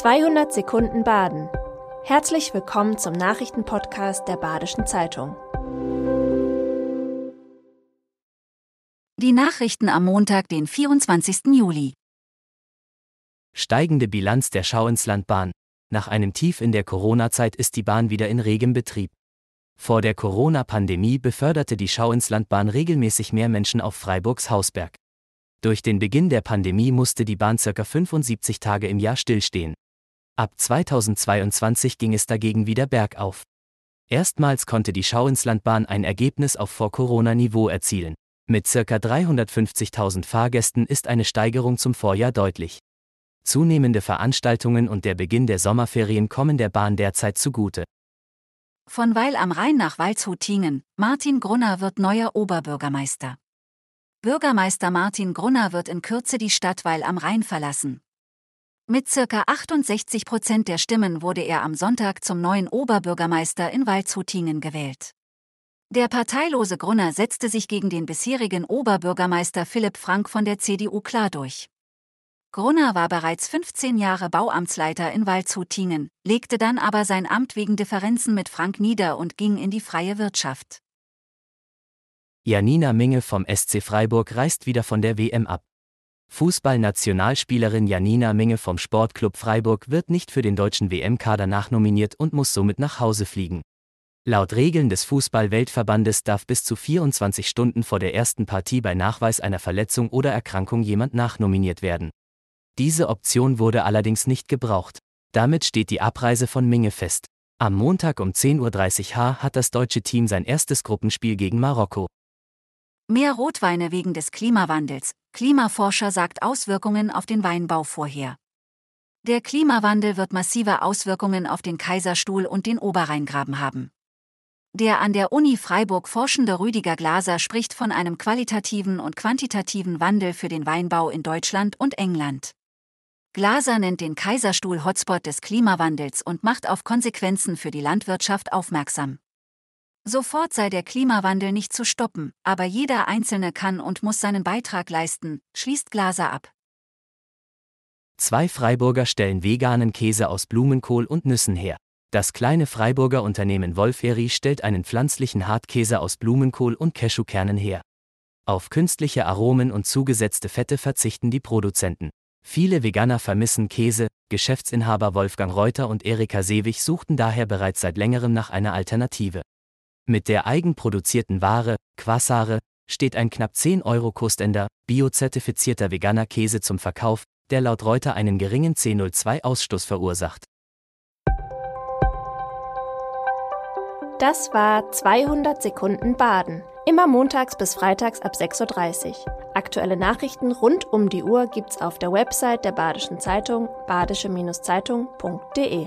200 Sekunden Baden. Herzlich willkommen zum Nachrichtenpodcast der Badischen Zeitung. Die Nachrichten am Montag, den 24. Juli. Steigende Bilanz der Schauinslandbahn. Nach einem Tief in der Corona-Zeit ist die Bahn wieder in regem Betrieb. Vor der Corona-Pandemie beförderte die Schauinslandbahn regelmäßig mehr Menschen auf Freiburgs Hausberg. Durch den Beginn der Pandemie musste die Bahn ca. 75 Tage im Jahr stillstehen. Ab 2022 ging es dagegen wieder bergauf. Erstmals konnte die Schauinslandbahn ein Ergebnis auf Vor-Corona-Niveau erzielen. Mit ca. 350.000 Fahrgästen ist eine Steigerung zum Vorjahr deutlich. Zunehmende Veranstaltungen und der Beginn der Sommerferien kommen der Bahn derzeit zugute. Von Weil am Rhein nach Waldshutingen, Martin Grunner wird neuer Oberbürgermeister. Bürgermeister Martin Grunner wird in Kürze die Stadt Weil am Rhein verlassen. Mit circa 68 Prozent der Stimmen wurde er am Sonntag zum neuen Oberbürgermeister in Waldshutingen gewählt. Der parteilose Grunner setzte sich gegen den bisherigen Oberbürgermeister Philipp Frank von der CDU klar durch. Grunner war bereits 15 Jahre Bauamtsleiter in Waldshutingen, legte dann aber sein Amt wegen Differenzen mit Frank nieder und ging in die freie Wirtschaft. Janina Minge vom SC Freiburg reist wieder von der WM ab. Fußballnationalspielerin Janina Minge vom Sportclub Freiburg wird nicht für den deutschen WM-Kader nachnominiert und muss somit nach Hause fliegen. Laut Regeln des Fußball-Weltverbandes darf bis zu 24 Stunden vor der ersten Partie bei Nachweis einer Verletzung oder Erkrankung jemand nachnominiert werden. Diese Option wurde allerdings nicht gebraucht. Damit steht die Abreise von Minge fest. Am Montag um 10.30 Uhr hat das deutsche Team sein erstes Gruppenspiel gegen Marokko. Mehr Rotweine wegen des Klimawandels. Klimaforscher sagt Auswirkungen auf den Weinbau vorher. Der Klimawandel wird massive Auswirkungen auf den Kaiserstuhl und den Oberrheingraben haben. Der an der Uni Freiburg forschende Rüdiger Glaser spricht von einem qualitativen und quantitativen Wandel für den Weinbau in Deutschland und England. Glaser nennt den Kaiserstuhl Hotspot des Klimawandels und macht auf Konsequenzen für die Landwirtschaft aufmerksam. Sofort sei der Klimawandel nicht zu stoppen, aber jeder Einzelne kann und muss seinen Beitrag leisten, schließt Glaser ab. Zwei Freiburger stellen veganen Käse aus Blumenkohl und Nüssen her. Das kleine Freiburger Unternehmen Wolferi stellt einen pflanzlichen Hartkäse aus Blumenkohl und Cashewkernen her. Auf künstliche Aromen und zugesetzte Fette verzichten die Produzenten. Viele Veganer vermissen Käse, Geschäftsinhaber Wolfgang Reuter und Erika Seewig suchten daher bereits seit längerem nach einer Alternative. Mit der eigenproduzierten Ware, Quasare, steht ein knapp 10 Euro kostender, biozertifizierter veganer Käse zum Verkauf, der laut Reuter einen geringen C02-Ausstoß verursacht. Das war 200 Sekunden Baden. Immer montags bis freitags ab 6.30 Uhr. Aktuelle Nachrichten rund um die Uhr gibt's auf der Website der Badischen Zeitung badische-zeitung.de.